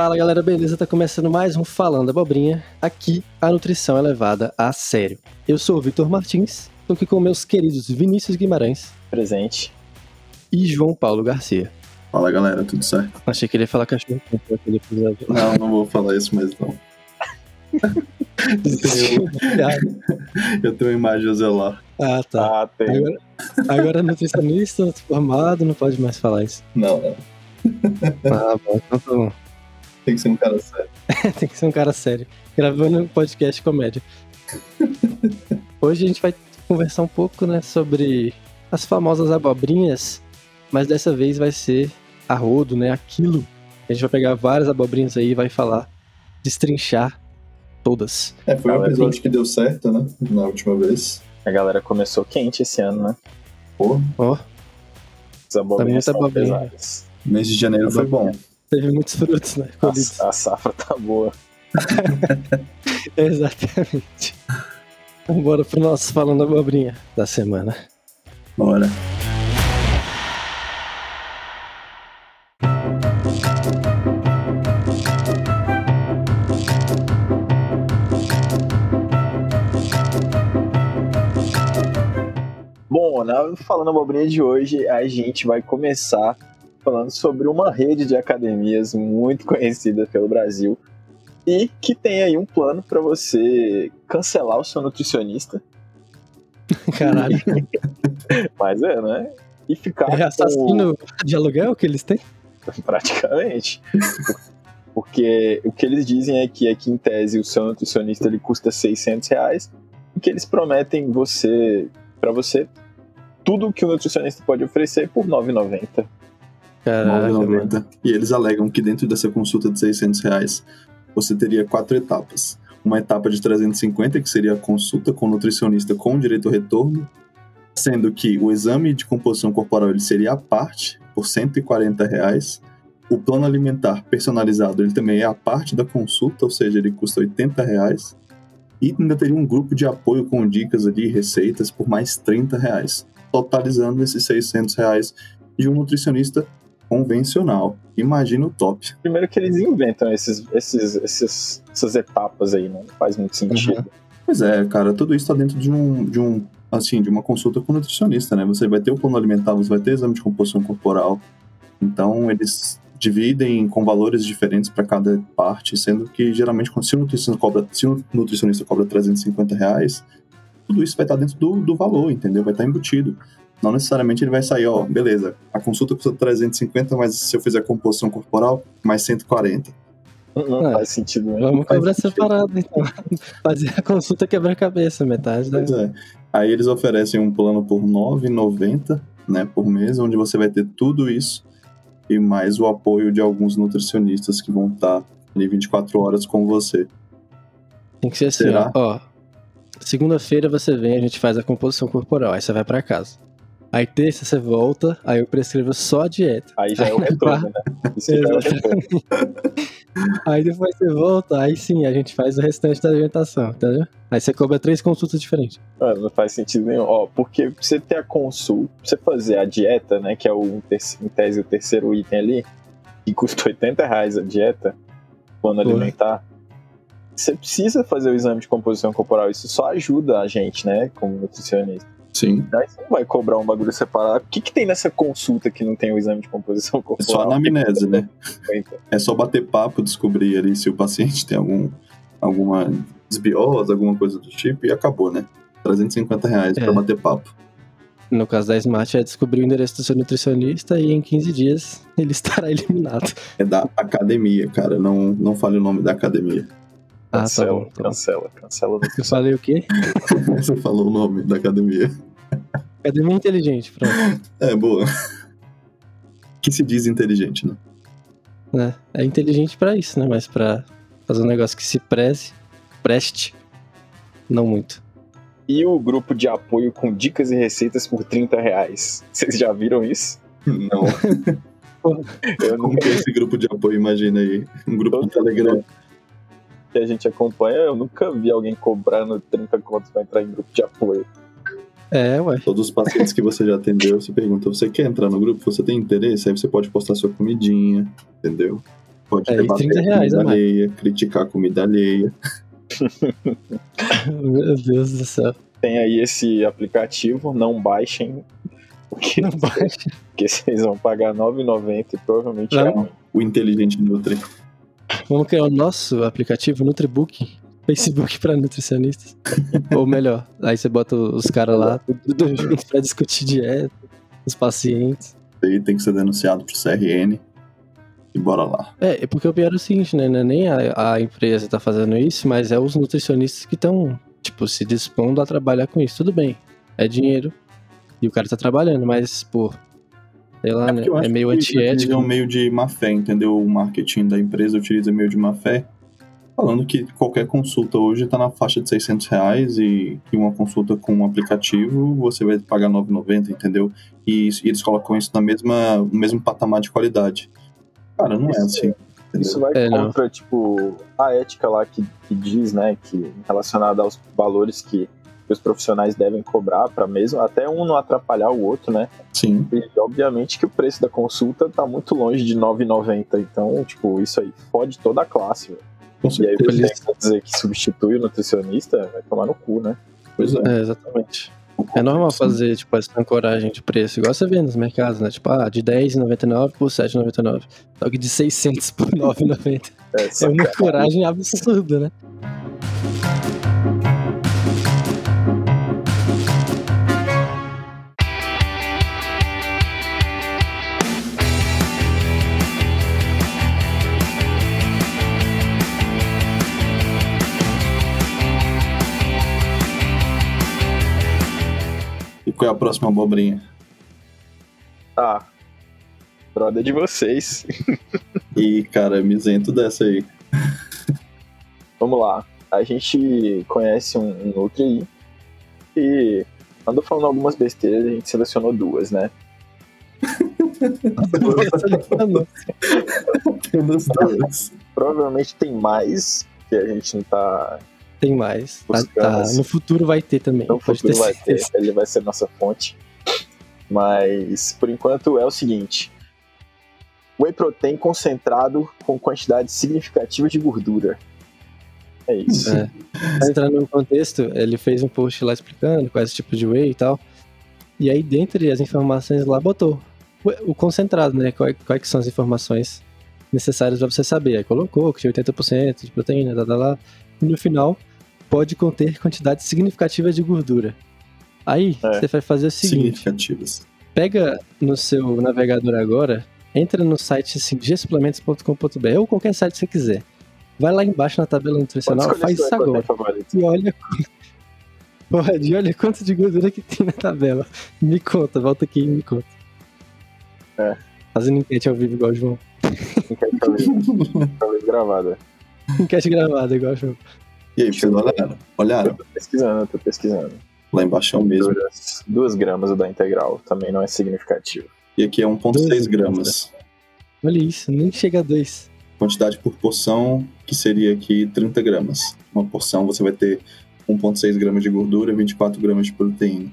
Fala galera, beleza? Tá começando mais um Falando Abobrinha. Aqui a nutrição é levada a sério. Eu sou o Vitor Martins, tô aqui com meus queridos Vinícius Guimarães. Presente. E João Paulo Garcia. Fala galera, tudo certo? Achei que ele ia falar cachorro aquele episódio. Não, não vou falar isso mais não. eu tenho uma imagem a zelar. Ah, tá. Ah, tem. Agora, agora nutricionista, formado, não pode mais falar isso. Não, não. Ah, bom, então tá bom. Tem que ser um cara sério. Tem que ser um cara sério. Gravando um podcast comédia. Hoje a gente vai conversar um pouco, né, sobre as famosas abobrinhas, mas dessa vez vai ser a rodo, né, aquilo. A gente vai pegar várias abobrinhas aí e vai falar, destrinchar todas. É, foi um episódio que deu certo, né, na última vez. A galera começou quente esse ano, né? Pô. Ó. As abobrinhas Tá são abobrinha. pesadas. O mês de janeiro foi bom. Teve muitos frutos, né? A, a safra tá boa. Exatamente. Então bora pro nosso Falando Abobrinha da semana. Bora. Bom, na Falando Abobrinha de hoje, a gente vai começar falando sobre uma rede de academias muito conhecida pelo Brasil e que tem aí um plano para você cancelar o seu nutricionista. Caralho. Mas é, né? E ficar É com- assassino de aluguel que eles têm? praticamente. Porque o que eles dizem é que, é que em tese, o seu nutricionista ele custa 600 reais e que eles prometem você para você tudo o que o nutricionista pode oferecer por 9,90. 9,90. E eles alegam que dentro dessa consulta de 600 reais, você teria quatro etapas. Uma etapa de 350, que seria a consulta com o nutricionista com direito ao retorno, sendo que o exame de composição corporal ele seria à parte, por 140 reais. O plano alimentar personalizado ele também é a parte da consulta, ou seja, ele custa 80 reais. E ainda teria um grupo de apoio com dicas ali, receitas, por mais 30 reais, totalizando esses 600 reais de um nutricionista convencional. Imagina o top. Primeiro que eles inventam esses, esses, esses, essas etapas aí, não faz muito sentido. Pois é, cara, tudo isso tá dentro de um, de um, assim, de uma consulta com o nutricionista, né? Você vai ter o plano alimentar, você vai ter exame de composição corporal. Então, eles dividem com valores diferentes para cada parte, sendo que geralmente, se o nutricionista cobra, se o nutricionista cobra 350 reais, tudo isso vai estar dentro do, do valor, entendeu? Vai estar embutido. Não necessariamente ele vai sair, ó, beleza, a consulta custa 350, mas se eu fizer composição corporal, mais 140. Não, não É. faz sentido, né? Vamos faz cobrar separado, então. Fazer a consulta quebra-cabeça, metade, né? Pois é. Aí eles oferecem um plano por R$ 9,90 né, por mês, onde você vai ter tudo isso e mais o apoio de alguns nutricionistas que vão estar ali 24 horas com você. Tem que ser assim, Será? ó. Segunda-feira você vem, a gente faz a composição corporal, aí você vai pra casa. Aí terça você volta, aí eu prescrevo só a dieta. Aí já é o retorno, né? Isso já é o retorno. Aí depois você volta, aí sim, a gente faz o restante da alimentação, entendeu? Aí você cobra três consultas diferentes. Mano, não faz sentido nenhum. Ó, porque você ter a consulta, pra você fazer a dieta, né? Que é o, em tese o terceiro item ali, que custa 80 reais a dieta, plano Porra. alimentar. Você precisa fazer o exame de composição corporal. Isso só ajuda a gente, né? Como nutricionista. Sim. Aí você não vai cobrar um bagulho separado. O que, que tem nessa consulta que não tem o exame de composição É corporal? só anamnese, né? Então, É só bater papo, descobrir ali se o paciente tem algum, alguma desbiose, alguma coisa do tipo, e acabou, né? 350 reais É. pra bater papo. No caso da Smart, é descobrir o endereço do seu nutricionista e em 15 dias ele estará eliminado. É da academia, cara. Não, não fale o nome da academia. Ah, tá Cancela, bom. Tá bom. cancela, cancela. Eu falei o quê? Você falou o nome da academia. Academia inteligente, pronto. É, boa. Que se diz inteligente, né? É, é inteligente pra isso, né? Mas pra fazer um negócio que se preze, preste, não muito. E o grupo de apoio com dicas e receitas por 30 reais. Vocês já viram isso? Não. Eu Como nunca que é esse grupo de apoio? Imagina aí. Um grupo do Telegram. Que a gente acompanha, eu nunca vi alguém cobrando 30 contos pra entrar em grupo de apoio. É, ué. Todos os pacientes que você já atendeu, você pergunta: você quer entrar no grupo? Você tem interesse? Aí você pode postar sua comidinha, entendeu? Pode É, e debater 30 a reais comida a mais. alheia, criticar a comida alheia. Meu Deus do céu. Tem aí esse aplicativo, não baixem, porque, Não baixa. porque vocês vão pagar R$ 9,90 e provavelmente é Não. ruim. O inteligente Nutri. Vamos criar o nosso aplicativo Nutribook. Facebook pra nutricionistas. Ou melhor, aí você bota os caras lá, tudo junto pra discutir dieta, os pacientes. Aí tem que ser denunciado pro CRN. E bora lá. É, é porque o pior é o seguinte, né? Não é nem a, a empresa tá fazendo isso, mas é os nutricionistas que estão, tipo, se dispondo a trabalhar com isso. Tudo bem, é dinheiro e o cara tá trabalhando, mas, pô, sei lá, né? eu acho É meio que eles utilizam antiético. meio de má fé, entendeu? O marketing da empresa utiliza meio de má fé. Falando que qualquer consulta hoje tá na faixa de 600 reais e que uma consulta com um aplicativo você vai pagar 9,90, entendeu? E, e eles colocam isso na mesma, no mesmo patamar de qualidade. Cara, não é Isso- assim. entendeu? Isso vai É, não. contra, tipo, a ética lá que, que diz, né, que relacionada aos valores que os profissionais devem cobrar para mesmo, até um não atrapalhar o outro, né? Sim. E obviamente que o preço da consulta tá muito longe de R$ 9,90. Então, tipo, isso aí fode toda a classe, velho. Com E aí você quer dizer que substitui o nutricionista, vai tomar no cu, né? Pois é. É, exatamente. É normal fazer, tipo, essa ancoragem de preço, igual você vê nos mercados, né? Tipo, ah, de R$10,99 por R$7,99. Só que de 600 por R$9,90. É, É uma ancoragem absurda, né? Qual é a próxima abobrinha? Ah, brother de vocês. E, cara, me isento dessa aí. Vamos lá. A gente conhece um, um Nutri aí e andou falando algumas besteiras, a gente selecionou duas, né? Duas. Provavelmente tem mais, que a gente não tá. Tem mais. Tá, tá. No futuro vai ter também. No futuro vai ter, ele vai ser nossa fonte. Mas por enquanto é o seguinte: Whey protein concentrado com quantidade significativa de gordura. É isso. É. Pra entrar no contexto, ele fez um post lá explicando quais tipo de whey e tal. E aí, dentre as informações lá, botou o, concentrado, né? Quais, quais são as informações necessárias para você saber. Aí colocou que tinha 80% de proteína, tá, tá, lá. E no final, pode conter quantidade significativa de gordura. Aí, É. você vai fazer o seguinte: Significativas. pega no seu navegador agora, entra no site assim, gsuplementos.com.br ou qualquer site que você quiser. Vai lá embaixo na tabela nutricional, faz isso agora. protein favorito. E olha. Pode, olha quanto de gordura que tem na tabela. Me conta, volta aqui e me conta. É. Fazendo enquete ao vivo igual o João. Enquete ao vivo, gravada. Enquete gravada igual o João. E aí, vocês olharam? Eu Olharam? tô pesquisando, eu tô pesquisando. Lá embaixo é o mesmo. Duas, duas gramas o da integral, também não é significativo. E aqui é 1,6 Doze gramas. Olha isso, nem chega a dois. Quantidade por porção, que seria aqui 30 gramas. Uma porção você vai ter 1,6 gramas de gordura, 24 gramas de proteína.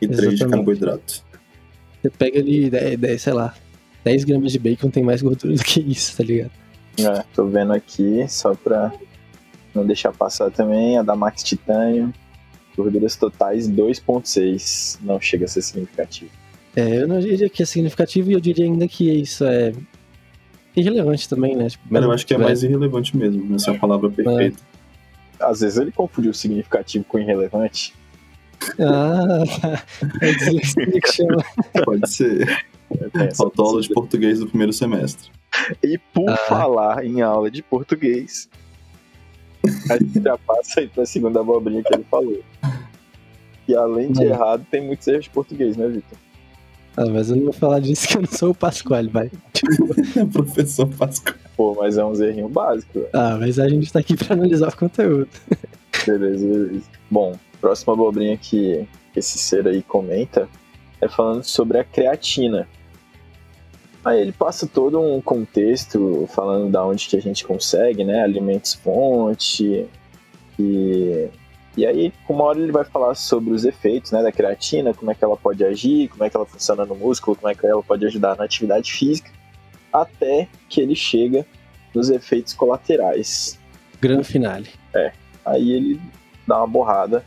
E 3 de Exatamente. carboidrato. Você pega ali 10, 10, sei lá, 10 gramas de bacon tem mais gordura do que isso, tá ligado? É, tô vendo aqui, só pra não deixar passar também, a da Max Titânio. Gorduras totais 2.6. Não chega a ser significativo. É, eu não diria que é significativo e eu diria ainda que isso é irrelevante também, né? Tipo, Mas eu acho que é tiver- mais irrelevante mesmo. Essa é a palavra perfeita. Às vezes ele confundiu significativo com irrelevante. Ah, é dislexia que chama. Pode ser. Faltou aula de português do primeiro semestre. E por Ah. falar em aula de português, a gente já passa aí pra segunda abobrinha que ele falou. E além de errado, tem muitos erros de português, né, Vitor? Ah, mas eu não vou falar disso que eu não sou o Pasquale, vai. Professor Pascoal. Pô, mas é uns errinhos básicos, velho. Ah, mas a gente tá aqui pra analisar o conteúdo. Beleza, beleza. Bom, próxima abobrinha que esse ser aí comenta é falando sobre a creatina. Aí ele passa todo um contexto falando da onde que a gente consegue, né? Alimentos fonte. E, e aí, uma hora ele vai falar sobre os efeitos né, da creatina, como é que ela pode agir, como é que ela funciona no músculo, como é que ela pode ajudar na atividade física, até que ele chega nos efeitos colaterais. Grande finale. Aí ele dá uma borrada.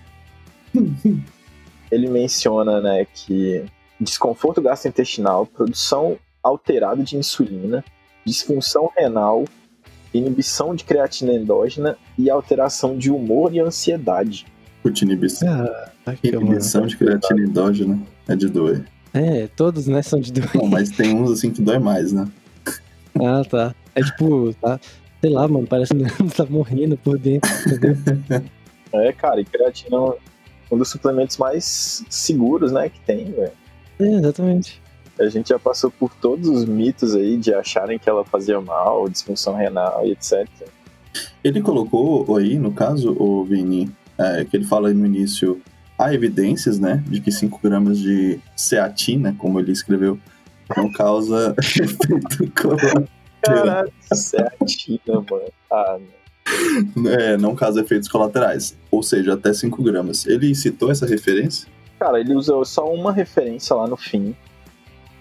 ele menciona, né, que desconforto gastrointestinal, produção alterada de insulina, disfunção renal, inibição de creatina endógena e alteração de humor e ansiedade. Puta, inibição, Ah, que inibição de creatina endógena é de doer. É, todos, né, são de dois. Bom, mas tem uns assim que dói mais, né? Ah, tá. É tipo, tá, sei lá, mano, parece que tá morrendo por dentro. entendeu? É, cara, e creatina é um- um dos suplementos mais seguros, né, que tem, velho. é, exatamente. A gente já passou por todos os mitos aí de acharem que ela fazia mal, disfunção renal e etc. Ele colocou aí, no caso, o Vini, é, que ele fala aí no início, há evidências, né, de que 5 gramas de ceatina, como ele escreveu, não causa efeito colateral. Caralho, certinho, mano. Ah, não. É, não causa efeitos colaterais, ou seja, até 5 gramas. Ele citou essa referência? Cara, ele usou só uma referência lá no fim.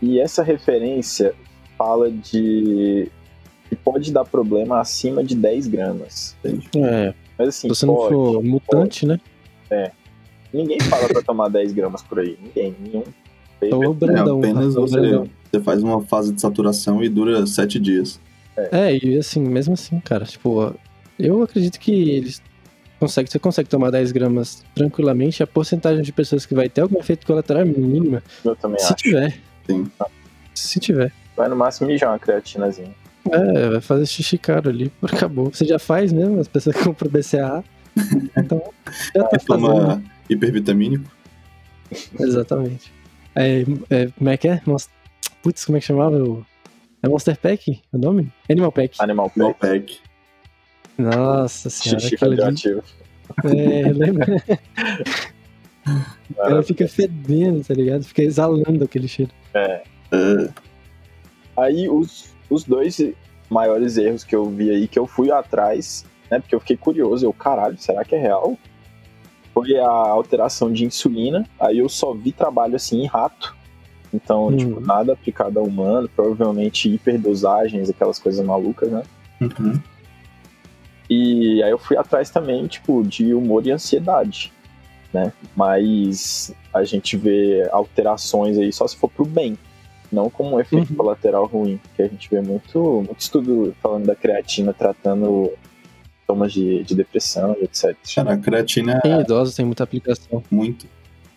E essa referência fala de que pode dar problema acima de 10 gramas. É, Mas assim, se você não pode. for mutante, né? Ninguém fala pra tomar 10 gramas por aí. Ninguém, nenhum. Então o É Brandão. apenas tá? O você, Brandão. você faz uma fase de saturação e dura 7 dias. É, e assim, mesmo assim, cara, tipo, eu acredito que eles conseguem, você consegue tomar 10 gramas tranquilamente, a porcentagem de pessoas que vai ter algum efeito colateral é mínima. Eu também Se acho. tiver. Sim. Se tiver. Vai no máximo mijar uma creatinazinha. É, vai fazer xixi caro ali, acabou. Você já faz mesmo, as pessoas compram BCA. Então, já tá fazendo. Toma hipervitamínico. Exatamente. É, é, como é que é? Monst- Putz, como é que chamava? o- É Monster Pack o nome? Animal Pack. Animal Pack, pack. Nossa senhora, xixi radioativo. É, lembra? Ela fica fedendo, tá ligado? Fica exalando aquele cheiro. É, Aí os, os dois maiores erros que eu vi aí, que eu fui atrás, né? Porque eu fiquei curioso, eu, caralho, será que é real? Foi a alteração de insulina, aí eu só vi trabalho assim em rato. Então, Uhum. tipo, nada aplicado a humano, provavelmente hiperdosagens, aquelas coisas malucas, né? uhum. E aí eu fui atrás também, tipo, de humor e ansiedade, né? Mas a gente vê alterações aí só se for pro bem, não como um efeito Uhum. colateral ruim, que a gente vê muito, muito estudo falando da creatina tratando sintomas de, de depressão e etc. Cara, a creatina é Em idosos tem muita aplicação. muito.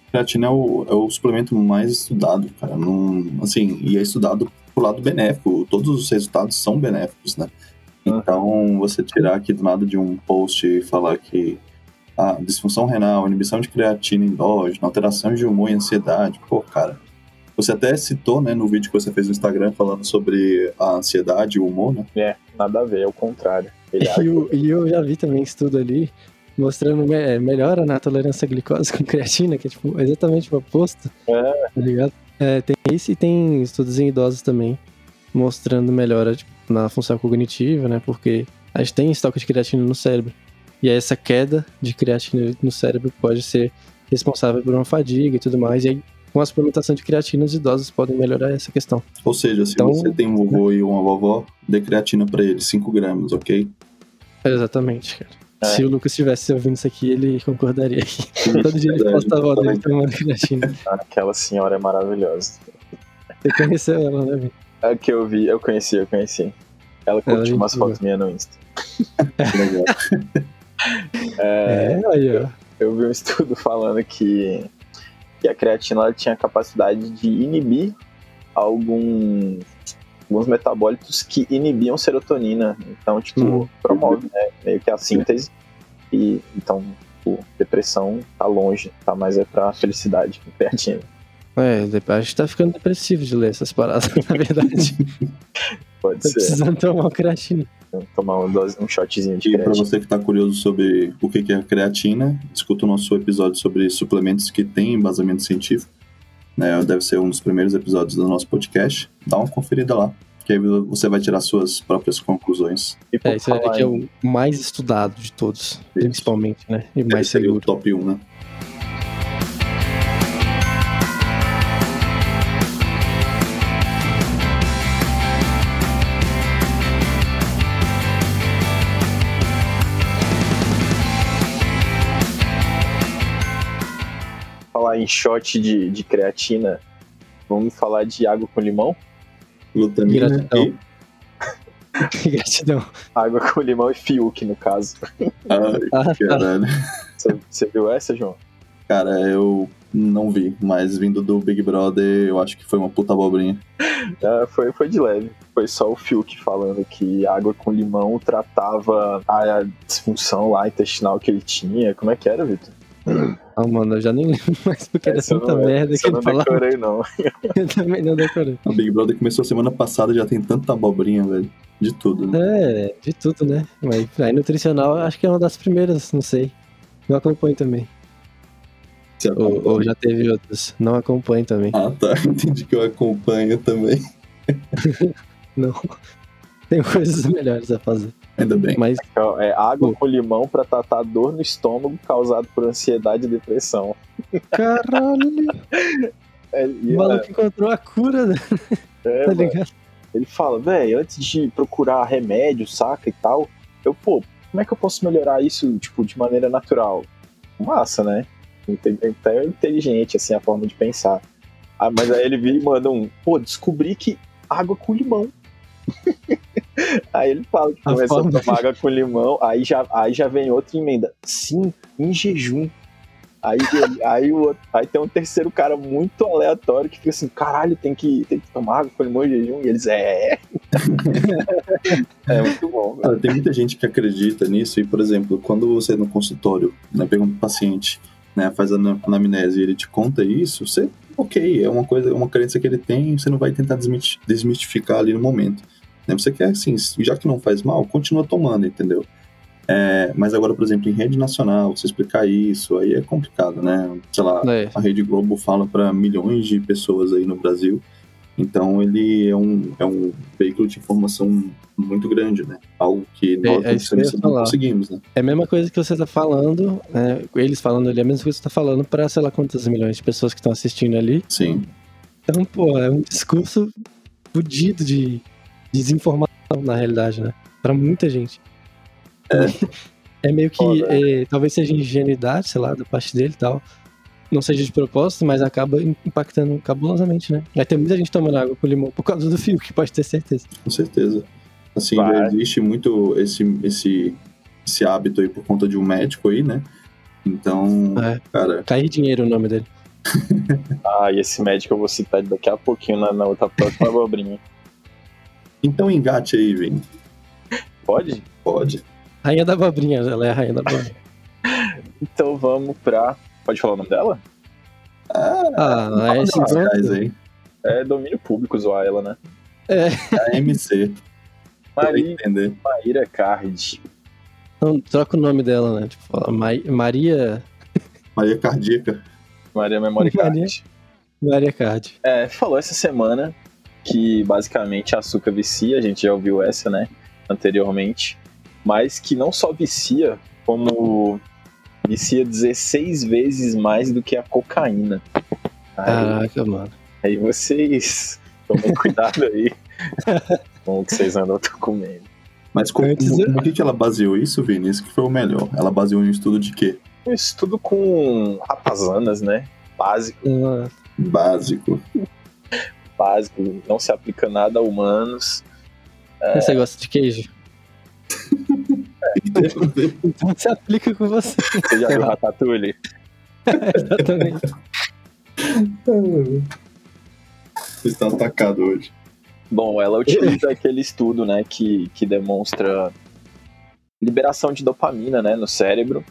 A creatina é o, é o suplemento mais estudado, cara. Não, assim, e é estudado pro lado benéfico. Todos os resultados são benéficos, né? Então, você tirar aqui do nada de um post e falar que a disfunção renal, inibição de creatina endógena, alteração de humor e ansiedade, pô, cara. Você até citou, né, no vídeo que você fez no Instagram falando sobre a ansiedade e o humor, né? É, nada a ver, é o contrário. E, o- e eu já vi também estudo ali mostrando me- é, melhora na tolerância à glicose com creatina, que é tipo, exatamente o oposto. É. Tá ligado? É, tem isso e tem estudos em idosos também mostrando melhora tipo, na função cognitiva, né? Porque a gente tem estoque de creatina no cérebro. E aí essa queda de creatina no cérebro pode ser responsável por uma fadiga e tudo mais. E aí, com a suplementação de creatina, os idosos podem melhorar essa questão. Ou seja, se Então- você tem um vovô e uma vovó, dê creatina pra eles, 5 gramas, ok? Exatamente, cara. É. Se o Lucas estivesse ouvindo isso aqui, ele concordaria. Todo dia ele posta a avó dele tomando creatina. Aquela senhora é maravilhosa. Você conheceu ela, né, Vini? É que eu vi, eu conheci, eu conheci. Ela Ela curtiu é umas boa. fotos minhas no Insta. Legal. É, É, aí, ó. eu vi um estudo falando que, que a creatina tinha a capacidade de inibir alguns, alguns metabólitos que inibiam serotonina. Então, tipo, Hum. promove né, meio que a síntese. E então, tipo, depressão tá longe, tá mais é pra felicidade com creatina. É, a gente tá ficando depressivo de ler essas paradas, na verdade. Pode Tá ser. precisando tomar creatina. Tomar um, dose, um shotzinho de E para creatina. você que está curioso sobre o que é a creatina, escuta o nosso episódio sobre suplementos que têm embasamento científico. Né, deve ser um dos primeiros episódios do nosso podcast. Dá uma conferida lá, que aí você vai tirar suas próprias conclusões. E É, esse é em- o mais estudado de todos, principalmente, né? E mais Esse seria o seguro. top 1, né? Falar em shot de, de creatina, vamos falar de água com limão? Glutamina Gratidão. e... Gratidão. Água com limão e fiuk, no caso. Ai, Ah, caralho. Você, você viu essa, João? Cara, eu não vi, mas vindo do Big Brother, eu acho que foi uma puta abobrinha. Ah, foi, foi de leve. Foi só o Fiuk falando que água com limão tratava a disfunção lá intestinal que ele tinha. Como é que era, Vitor? Ah, mano, eu já nem lembro mais porque era Essa eu tanta não- merda essa que eu não ele falava. decorei, não. Eu também não decorei. O Big Brother começou semana passada já tem tanta abobrinha, velho. De tudo, né? É, de tudo, né? Mas aí nutricional eu acho que é uma das primeiras, não sei. Não acompanho também. Ou, ou já teve outras. Não acompanho também. Ah, tá. Entendi que eu acompanho também. Não. Tem coisas melhores a fazer. Ainda bem. Mas É água com limão pra tratar dor no estômago causado por ansiedade e depressão. Caralho, É, o e, maluco encontrou a cura, né? é, tá ligado? ele fala, velho, antes de procurar remédio, saca e tal, eu, pô, como é que eu posso melhorar isso, tipo, de maneira natural? Massa, né? Até inteligente, assim, a forma de pensar. Ah, mas aí ele vira e manda um, pô, descobri que água com limão. aí ele fala que começou a tomar água com limão, aí já, aí já vem outra emenda. Sim, em jejum. Aí, ele- aí, o, outro- aí tem um terceiro cara muito aleatório que fica assim, caralho, tem que, tem que tomar água com limão em jejum. E eles, é. é muito bom. Cara, tem muita gente que acredita nisso e, por exemplo, quando você no consultório, né, pergunta pro paciente, né, faz a ana- anamnese e ele te conta isso, você, ok, é uma coisa, é uma crença que ele tem, você não vai tentar desmiti- desmistificar ali no momento. Né, você quer, assim, já que não faz mal, continua tomando, entendeu? É, mas agora, por exemplo, em rede nacional, você explicar isso, aí é complicado, né? Sei lá, É. a Rede Globo fala para milhões de pessoas aí no Brasil. Então ele é um, é um veículo de informação muito grande, né? Algo que nós é eu ia nutricionistas não conseguimos, né? É a mesma coisa que você tá falando, né? Eles falando ali, é a mesma coisa que você tá falando pra sei lá quantas milhões de pessoas que estão assistindo ali. Sim. Então, pô, é um discurso fudido de desinformação, na realidade, né? Pra muita gente. É, meio que, é, talvez seja ingenuidade, sei lá, da parte dele e tal. Não seja de propósito, mas acaba impactando cabulosamente, né? Vai ter muita gente tomando água com limão por causa do fio, que pode ter certeza. Com certeza. Assim, Vai. existe muito esse, esse, esse hábito aí por conta de um médico aí, né? Então, É. cara, Cair dinheiro é o nome dele. Ah, e esse médico eu vou citar daqui a pouquinho na, na outra próxima abobrinha. então engate aí, Vini. Pode? Pode. Rainha da abobrinha, ela é a rainha da abobrinha. Então vamos pra. Pode falar o nome dela? Ah, é Fala esse aí. É domínio público zoar ela, né? A MC. Pra Maria, entender. Maíra Card. Então, troca o nome dela, né? Tipo, fala Mai- Maria. Maria Cardíaca. Maria Memory Card. Maria. Maria Card. É, falou essa semana que basicamente açúcar vicia, a gente já ouviu essa, né, anteriormente, mas que não só vicia, como vicia 16 vezes mais do que a cocaína. Aí, Caraca, mano. aí vocês tomem cuidado aí com o que vocês andam comendo. Mas como, Antes eu- como que ela baseou isso, Vini? Isso que foi o melhor. Ela baseou em um estudo de quê? Um estudo com ratazanas, né, básico, Básico. Básico, não se aplica nada a humanos. Você gosta de queijo? Então se aplica com você. Você já viu Ratatouille? Exatamente. Vocês estão atacados hoje. Bom, ela utiliza aquele estudo, né, que, que demonstra liberação de dopamina, né, no cérebro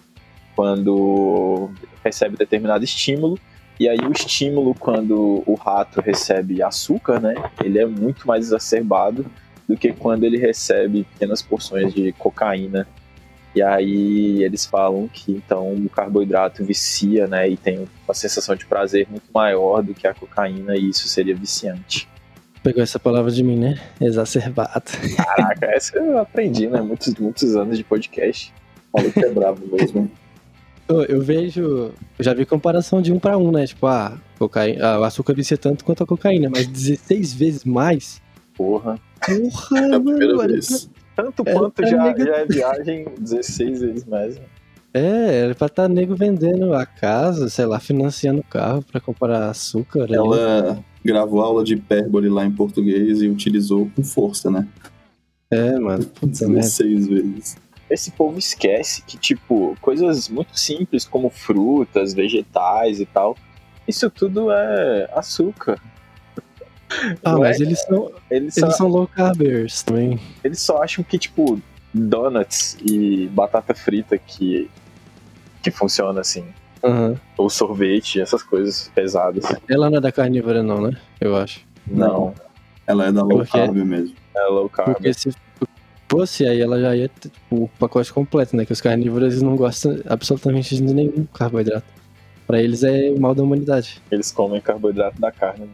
quando recebe determinado estímulo. E aí o estímulo quando o rato recebe açúcar, né, ele é muito mais exacerbado do que quando ele recebe pequenas porções de cocaína. E aí eles falam que então o carboidrato vicia, né, e tem uma sensação de prazer muito maior do que a cocaína e isso seria viciante. Pegou essa palavra de mim, né? Exacerbado. Caraca, essa eu aprendi, né? Muitos, muitos anos de podcast. Falou que é brabo mesmo. Eu, eu vejo. Eu já vi comparação de um pra um, né? Tipo, ah, cocaína, ah, o açúcar vicia tanto quanto a cocaína, mas 16 vezes mais. Porra. Porra, É mano. vez. Tanto quanto já, mega- já é viagem 16 vezes mais. né? É, era pra estar tá nego vendendo a casa, sei lá, financiando o carro pra comprar açúcar. ali. Ela gravou aula de hipérbole lá em português e utilizou com força, né? É, mano. Puta merda. 16 vezes. Esse povo esquece que, tipo, coisas muito simples como frutas, vegetais e tal, isso tudo é açúcar. Ah, Não mas é? eles são, Eles só, eles são low carbers também. eles só acham que, tipo, donuts e batata frita que, que funciona assim. Aham. Ou sorvete, essas coisas pesadas. Ela não é da carnívora, não, né? Eu acho. Não, Ela é da low Porque- carb mesmo. é low carb. Porque se fosse, aí ela já ia ter tipo, o pacote completo, né? Que os carnívoros eles não gostam absolutamente de nenhum carboidrato. Pra eles é o mal da humanidade. Eles comem carboidrato da carne. né?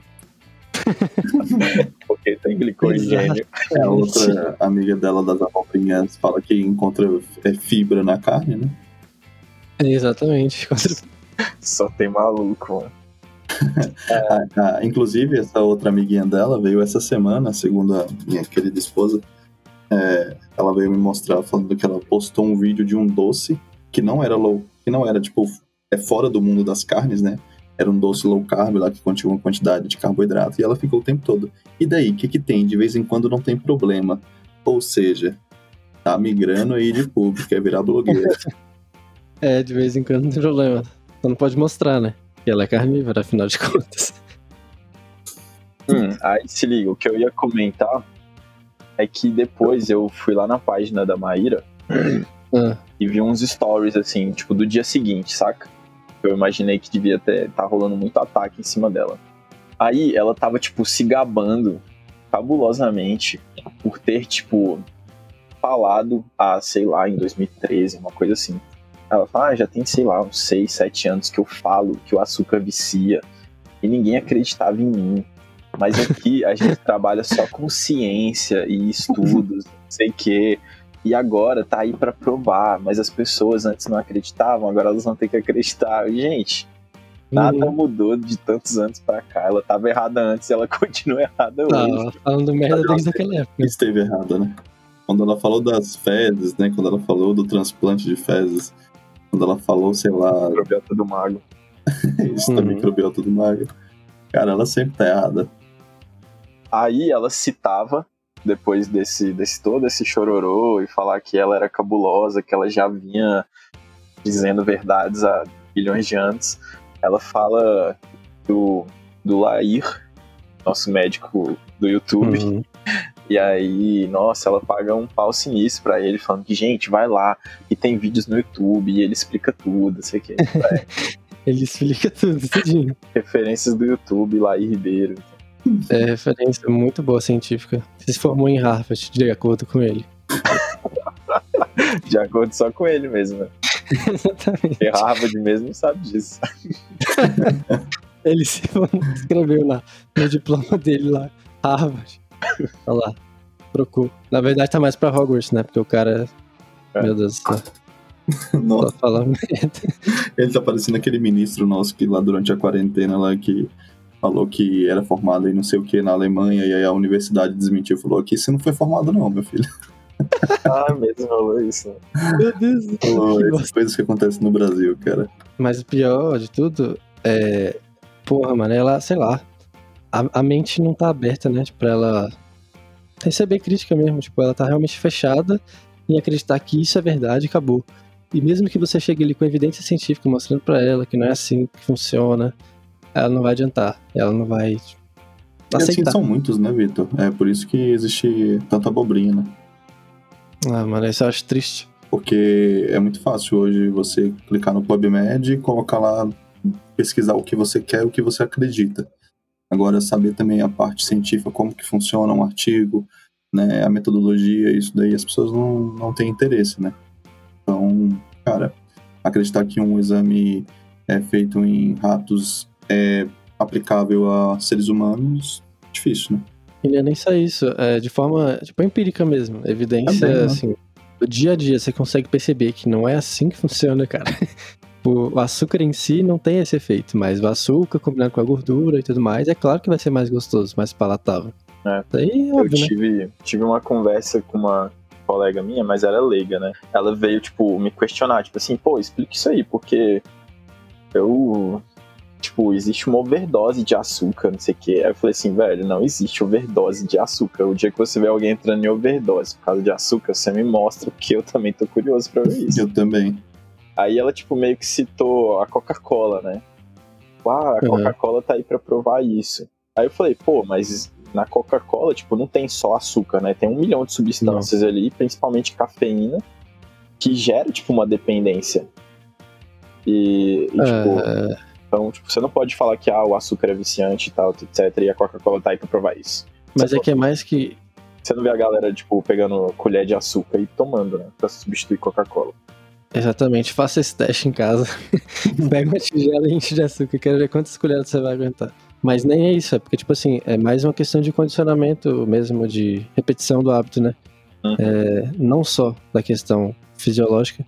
Porque tem glicogênio. É, a outra amiga dela das abobrinhas fala que encontra é, fibra na carne, né? É, exatamente. Só tem maluco, mano. Ah, ah, inclusive, essa outra amiguinha dela veio essa semana, segundo a minha querida esposa. É, ela veio me mostrar falando que ela postou um vídeo de um doce que não era low, que não era tipo é fora do mundo das carnes, né? Era um doce low carb lá que continha uma quantidade de carboidrato e ela ficou o tempo todo. E daí, o que que tem? De vez em quando não tem problema. Ou seja, tá migrando aí de público, quer virar blogueira. É, de vez em quando não tem problema. Só não pode mostrar, né? Que ela é carnívora, afinal de contas. Hum, aí se liga, o que eu ia comentar é que depois eu fui lá na página da Maíra Ah, e vi uns stories assim, tipo, do dia seguinte, saca? Eu imaginei que devia ter tá rolando muito ataque em cima dela. Aí ela tava, tipo, se gabando cabulosamente por ter, tipo, falado, ah, sei lá, em 2013, uma coisa assim. Ela fala, ah, já tem, sei lá, uns 6, 7 anos que eu falo que o açúcar vicia e ninguém acreditava em mim. Mas aqui a gente trabalha só com ciência e estudos, não sei o quê. E agora tá aí pra provar, mas as pessoas antes não acreditavam, agora elas vão ter que acreditar. Gente, nada uhum. mudou de tantos anos pra cá. Ela tava errada antes e ela continua errada Tá, hoje. ela falando merda desde aquela época. esteve errada, né? Quando ela falou das fezes, né? Quando ela falou do transplante de fezes, quando ela falou, sei lá, Probiota do mago. isso da Uhum. microbiota do mago. Cara, ela sempre tá errada. Aí ela citava, depois desse, desse todo esse chororô, e falar que ela era cabulosa, que ela já vinha dizendo verdades há bilhões de anos. Ela fala do, do Lair, nosso médico do YouTube, Uhum. e aí, nossa, ela paga um pau sinistro pra ele, falando que, gente, vai lá, e tem vídeos no YouTube, e ele explica tudo, sei o que. Ele explica tudo, tudinho. Referências do YouTube, Lair Ribeiro. É referência muito boa científica. Se formou em Harvard, de acordo com ele. De acordo só com ele mesmo, né? Exatamente. Porque Harvard mesmo sabe disso. Ele se escreveu lá no diploma dele lá, Harvard. Olha lá, trocou. Na verdade tá mais pra Hogwarts, né? Porque o cara, É. meu Deus do céu, Nossa, só fala merda. ele tá parecendo aquele ministro nosso que lá durante a quarentena lá que falou que era formado em não sei o que na Alemanha e aí a universidade desmentiu falou que você não foi formado não, meu filho. Ah, mesmo falou isso. Meu Deus do céu. essas coisas que acontecem no Brasil, cara. Mas o pior de tudo é. Porra, mano, ela, sei lá. A, a mente não tá aberta, né? Tipo, pra ela receber crítica mesmo. Tipo, ela tá realmente fechada em acreditar que isso é verdade e acabou. E mesmo que você chegue ali com evidência científica mostrando pra ela que não é assim que funciona, ela não vai adiantar. Ela não vai E assim aceitar. são muitos, né, Vitor? É por isso que existe tanta abobrinha, né? Ah, mano, isso eu acho triste. Porque é muito fácil hoje você clicar no PubMed e colocar lá, pesquisar o que você quer, o que você acredita. Agora, saber também a parte científica, como que funciona um artigo, né, a metodologia, isso daí as pessoas não, não têm interesse, né? Então, cara, acreditar que um exame é feito em ratos é aplicável a seres humanos, difícil, né? E não é nem só isso, é de forma tipo, empírica mesmo. Evidência, Também, né? assim, do dia a dia você consegue perceber que não é assim que funciona, cara. O açúcar em si não tem esse efeito, mas o açúcar combinado com a gordura e tudo mais, é claro que vai ser mais gostoso, mais palatável. É. Isso aí é Eu óbvio, né? tive, tive uma conversa com uma, colega minha, mas ela é leiga, né? Ela veio, tipo, me questionar, tipo assim, pô, explica isso aí, porque eu. Tipo, existe uma overdose de açúcar, não sei o quê. Aí eu falei assim, velho, não existe overdose de açúcar. O dia que você vê alguém entrando em overdose por causa de açúcar, você me mostra, porque eu também tô curioso pra ver isso. Eu também. Aí ela, tipo, meio que citou a Coca-Cola, né? Ah, a. Coca-Cola tá aí pra provar isso. Aí eu falei, pô, mas na Coca-Cola, tipo, não tem só açúcar, né? Tem um milhão de substâncias ali, principalmente cafeína, que gera, tipo, uma dependência. E, e, tipo, É, então, tipo, você não pode falar que ah, o açúcar é viciante e tal, etc. E a Coca-Cola tá aí pra provar isso. mas é que é mais que. Você não vê a galera, tipo, pegando colher de açúcar e tomando, né? Pra substituir Coca-Cola. Exatamente, faça esse teste em casa. Pega uma tigela e enche de açúcar. Quero ver quantas colheres você vai aguentar. Mas nem é isso, é porque, tipo assim, é mais uma questão de condicionamento mesmo, de repetição do hábito, né? Uhum. É, não só da questão fisiológica,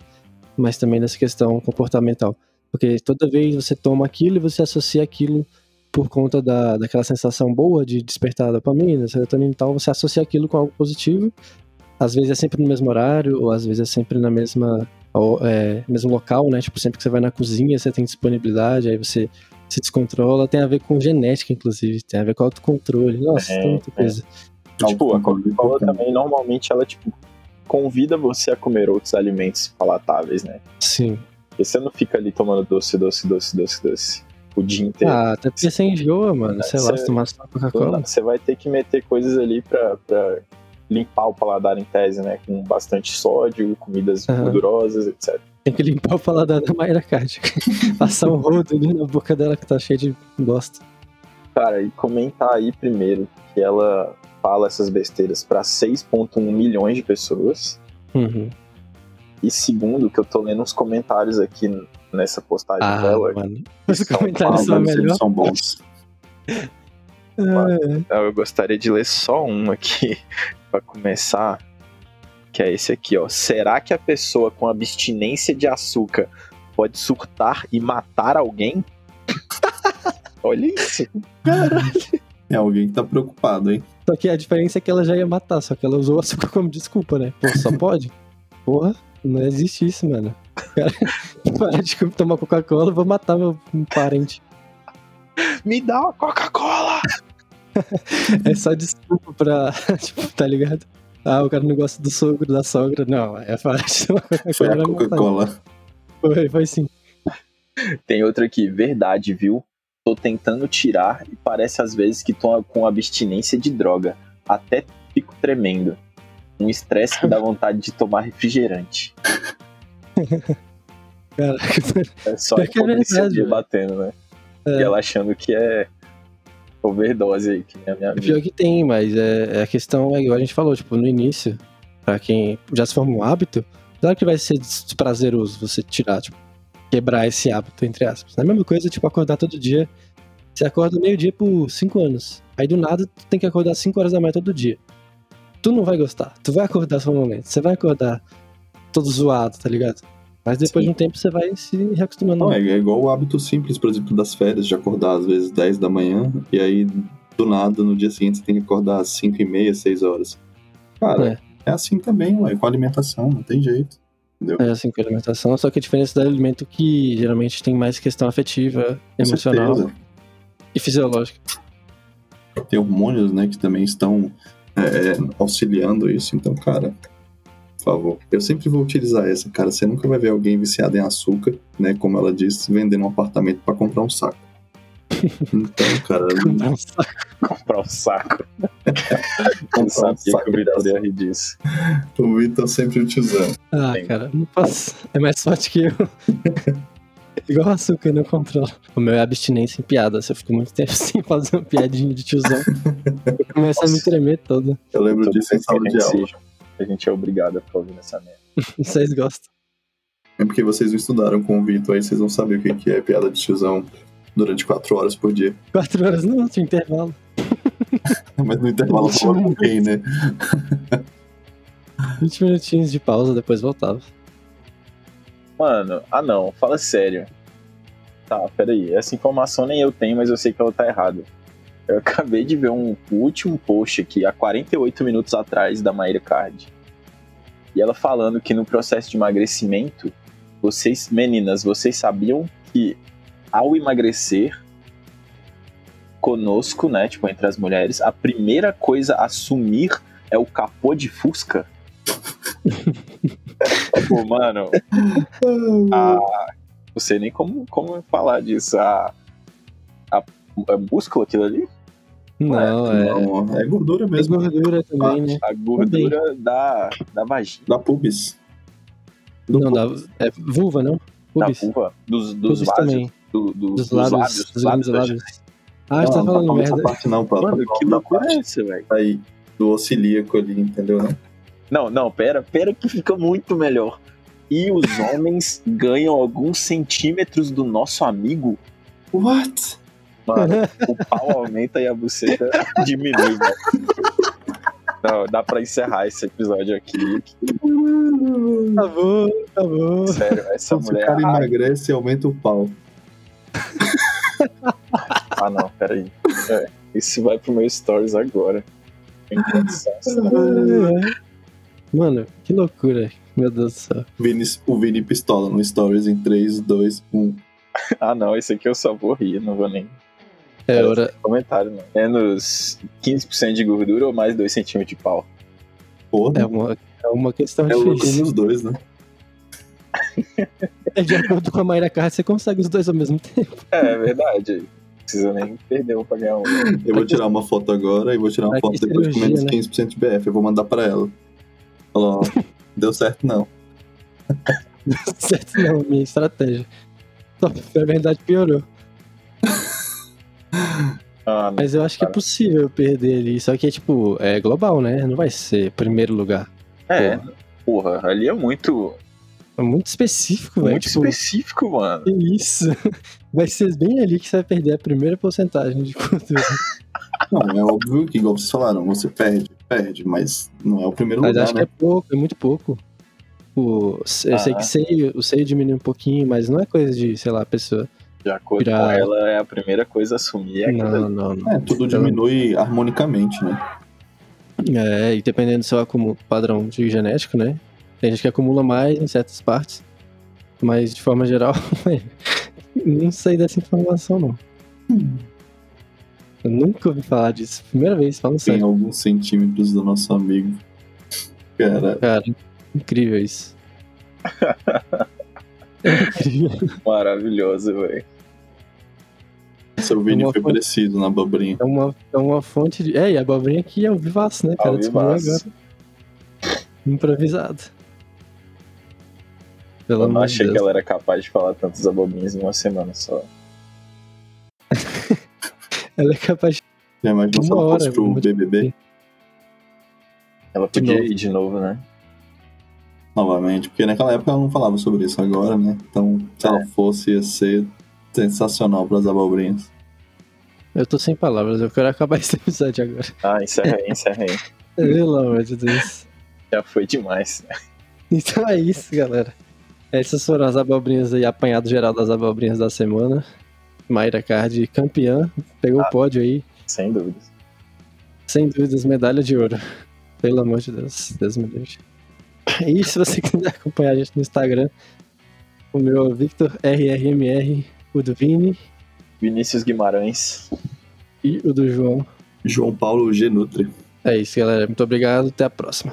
mas também dessa questão comportamental. Porque toda vez você toma aquilo e você associa aquilo por conta da, daquela sensação boa de despertar a dopamina, serotonina e tal, você associa aquilo com algo positivo. Às vezes é sempre no mesmo horário, ou às vezes é sempre na mesma ou, é, mesmo local, né? Tipo, sempre que você vai na cozinha, você tem disponibilidade, aí você se descontrola. Tem a ver com genética, inclusive, tem a ver com autocontrole. Nossa, É, tem muita é. coisa. Tipo, a Coca-Cola também, normalmente, ela, tipo, convida você a comer outros alimentos palatáveis, né? Sim. Porque você não fica ali tomando doce, doce, doce, doce, doce o dia inteiro. Ah, até porque você enjoa, mano. Sei lá, se tomar só Coca-Cola. Você vai ter que meter coisas ali pra, pra limpar o paladar em tese, né? Com bastante sódio, comidas Aham. gordurosas, etc. Tem que limpar o paladar da Mayra Card. Passar um rodo ali na boca dela que tá cheia de bosta. Cara, e comentar aí primeiro que ela fala essas besteiras pra 6,1 milhões de pessoas. Uhum. E segundo, que eu tô lendo uns comentários aqui nessa postagem Ah, dela. mano. Os são comentários Ah, são mas eles melhor. são bons. É, Eu gostaria de ler só um aqui pra começar, que é esse aqui, ó. Será que a pessoa com abstinência de açúcar pode surtar e matar alguém? Olha isso. É alguém que tá preocupado, hein? Só que a diferença é que ela já ia matar, só que ela usou o açúcar como desculpa, né? Pô, só pode? Porra, não existe isso, mano. Cara, para de tomar Coca-Cola, eu vou matar meu parente. Me dá uma Coca-Cola! É só desculpa pra. tipo, tá ligado? Ah, o cara não gosta do sogro, da sogra. Não, é para de tomar Coca-Cola. Foi a. Coca-Cola. Foi, foi sim. Tem outro aqui, verdade, viu? Tô tentando tirar e parece às vezes que tô com abstinência de droga. Até fico tremendo. Um estresse que dá vontade de tomar refrigerante. Caraca. É só é hipocrisia velho. batendo, né? É. E ela achando que é overdose aí, que nem a minha É amiga. pior que tem, mas é, é a questão é igual a gente falou, tipo, no início, pra quem já se forma um hábito, claro que vai ser desprazeroso você tirar, tipo, quebrar esse hábito, entre aspas. É a mesma coisa, tipo, acordar todo dia. Você acorda meio-dia por cinco anos. Aí do nada, tu tem que acordar 5 horas da manhã todo dia. Tu não vai gostar. Tu vai acordar sonolento. Você vai acordar todo zoado, tá ligado? Mas depois Sim. de um tempo você vai se reacostumando. Não, é, é igual o hábito simples, por exemplo, das férias, de acordar às vezes 10 da manhã, e aí do nada, no dia seguinte, você tem que acordar às 5 e meia, 6 horas. Cara, É. é, assim também, ué, com a alimentação, não tem jeito. Entendeu? É assim com a alimentação, só que a diferença do alimento é que geralmente tem mais questão afetiva, Com emocional certeza. e fisiológica. Tem hormônios, né, que também estão é, auxiliando isso, então, cara, por favor. Eu sempre vou utilizar essa, cara. Você nunca vai ver alguém viciado em açúcar, né, como ela disse, vendendo um apartamento pra comprar um saco. Então, cara, Comprar um saco. Comprar um sabia que saco o de Vitor ia açúcar. rir disso. O Vitor sempre o tiozão. ah, Sim. cara, não posso. É mais forte que eu. Igual açúcar, não controlo. O meu é abstinência em piadas. Eu fico muito tempo sem fazer uma piadinha de tiozão. Eu começo a me tremer todo. Eu lembro Todo disso em sala de aula. se- A gente é obrigado a ficar ouvindo essa merda. Vocês gostam. É porque vocês não estudaram com o Vitor, aí vocês não sabem o que que é piada de tiozão durante quatro horas por dia. Quatro horas não, tinha intervalo. Mas no intervalo falava com quem, né? 20 minutinhos de pausa, depois voltava. Mano, ah não, fala sério. Tá, peraí. Essa informação nem eu tenho, mas eu sei que ela tá errada. Eu acabei de ver um último post aqui, há 48 minutos atrás, da Maíra Card. E ela falando que no processo de emagrecimento, vocês, meninas, vocês sabiam que ao emagrecer conosco, né, tipo, entre as mulheres, a primeira coisa a sumir é o capô de Fusca? Pô, mano, a, não sei nem como, como falar disso. A, a, a músculo aquilo ali? Não, é. Não, é gordura É mesmo. gordura também, né? A gordura da, da vagina, Da pubis. Do Não, pubis. da, é vulva, não? da Pubis. vulva, dos, dos Pubis vasos, também. do, do, Dos lábios. Dos lábios. da lábios. Ah, você tá não, não falando fala essa merda. parte não, pô. Mano, Tá que da loucura é essa, velho? aí do ocilíaco ali, entendeu? Né? Não, não, pera, pera que fica muito melhor. E os homens ganham alguns centímetros do nosso amigo? What? Mano, o pau aumenta e a buceta diminui, velho. Não, dá pra encerrar esse episódio aqui. Tá bom, tá bom. Sério, essa Se o mulher. cara Ah, emagrece, aumenta o pau. ah, não, peraí. É, esse vai pro meu stories agora. Senão- Mano, que loucura. Meu Deus do céu. Vini, o Vini pistola no Stories em 3, 2, 1. Ah, não, esse aqui eu só vou rir, não vou nem É hora. comentário, não. Menos 15% de gordura ou mais 2 centímetros de pau? Porra, É uma, é uma questão é difícil. nos dois, né? É, De acordo com a Mayra Carr, você consegue os dois ao mesmo tempo. É, é verdade. Não precisa nem perder um pra ganhar um. Eu vou tirar uma foto agora e vou tirar uma foto depois com menos né? 15% de BF. Eu vou mandar pra ela. Falar, ó, deu certo não. certo, não, minha estratégia. Só que, Na verdade, piorou. Ah, não. Mas eu acho que é possível perder ali. Só que é tipo, é global, né? Não vai ser primeiro lugar. É, porra, ali é muito, É muito específico, velho. muito Tipo, específico, mano. que isso. Vai ser bem ali que você vai perder a primeira porcentagem de gordura. Não, é óbvio que, igual vocês falaram, você perde, perde, mas não é o primeiro Mas lugar, acho que né? é pouco, é muito pouco. O, eu sei Ah. que seio, o seio diminui um pouquinho, mas não é coisa de, sei lá, a pessoa. De acordo Virar- com ela, é a primeira coisa a assumir. É Não, ali. não, não. É, tudo diminui harmonicamente, né? É, e dependendo do seu acúmulo padrão de genético, né? Tem gente que acumula mais em certas partes. Mas de forma geral, não sei dessa informação, não. Eu nunca ouvi falar disso. Primeira vez, falando Tem sério. alguns centímetros do nosso amigo. Cara, Cara, incrível isso. É incrível. Maravilhoso, velho. seu Vini Uma foi parecido na abobrinha. É uma, é uma fonte de. É, e a abobrinha aqui é o vivaço, né, cara? Ao Descobriu vivaço. agora. Improvisado. Pelo Eu não achei que Deus. ela era capaz de falar tantas abobrinhas em uma semana só. Ela é capaz de. Já imaginou se ela fosse hora, pro muito- BBB Ela De podia novo. ir de novo, né? novamente? Porque naquela época ela não falava sobre isso agora, né? Então, se ela fosse, ia ser sensacional pras abobrinhas. Eu tô sem palavras, eu quero acabar esse episódio agora. Ah, encerra aí, encerra aí. Pelo amor de Deus. Já foi demais. Então é isso, galera. Essas foram as abobrinhas aí, apanhado geral das abobrinhas da semana. Mayra Card, campeã, pegou o pódio aí, Sem dúvidas. sem dúvidas, medalha de ouro. Pelo amor de Deus, Deus me livre. E se você quiser acompanhar a gente no Instagram, o meu é Victor RRMR, o do Vini Vinícius Guimarães. e o do João. João Paulo G. Nutri. É isso, galera. Muito obrigado, até a próxima.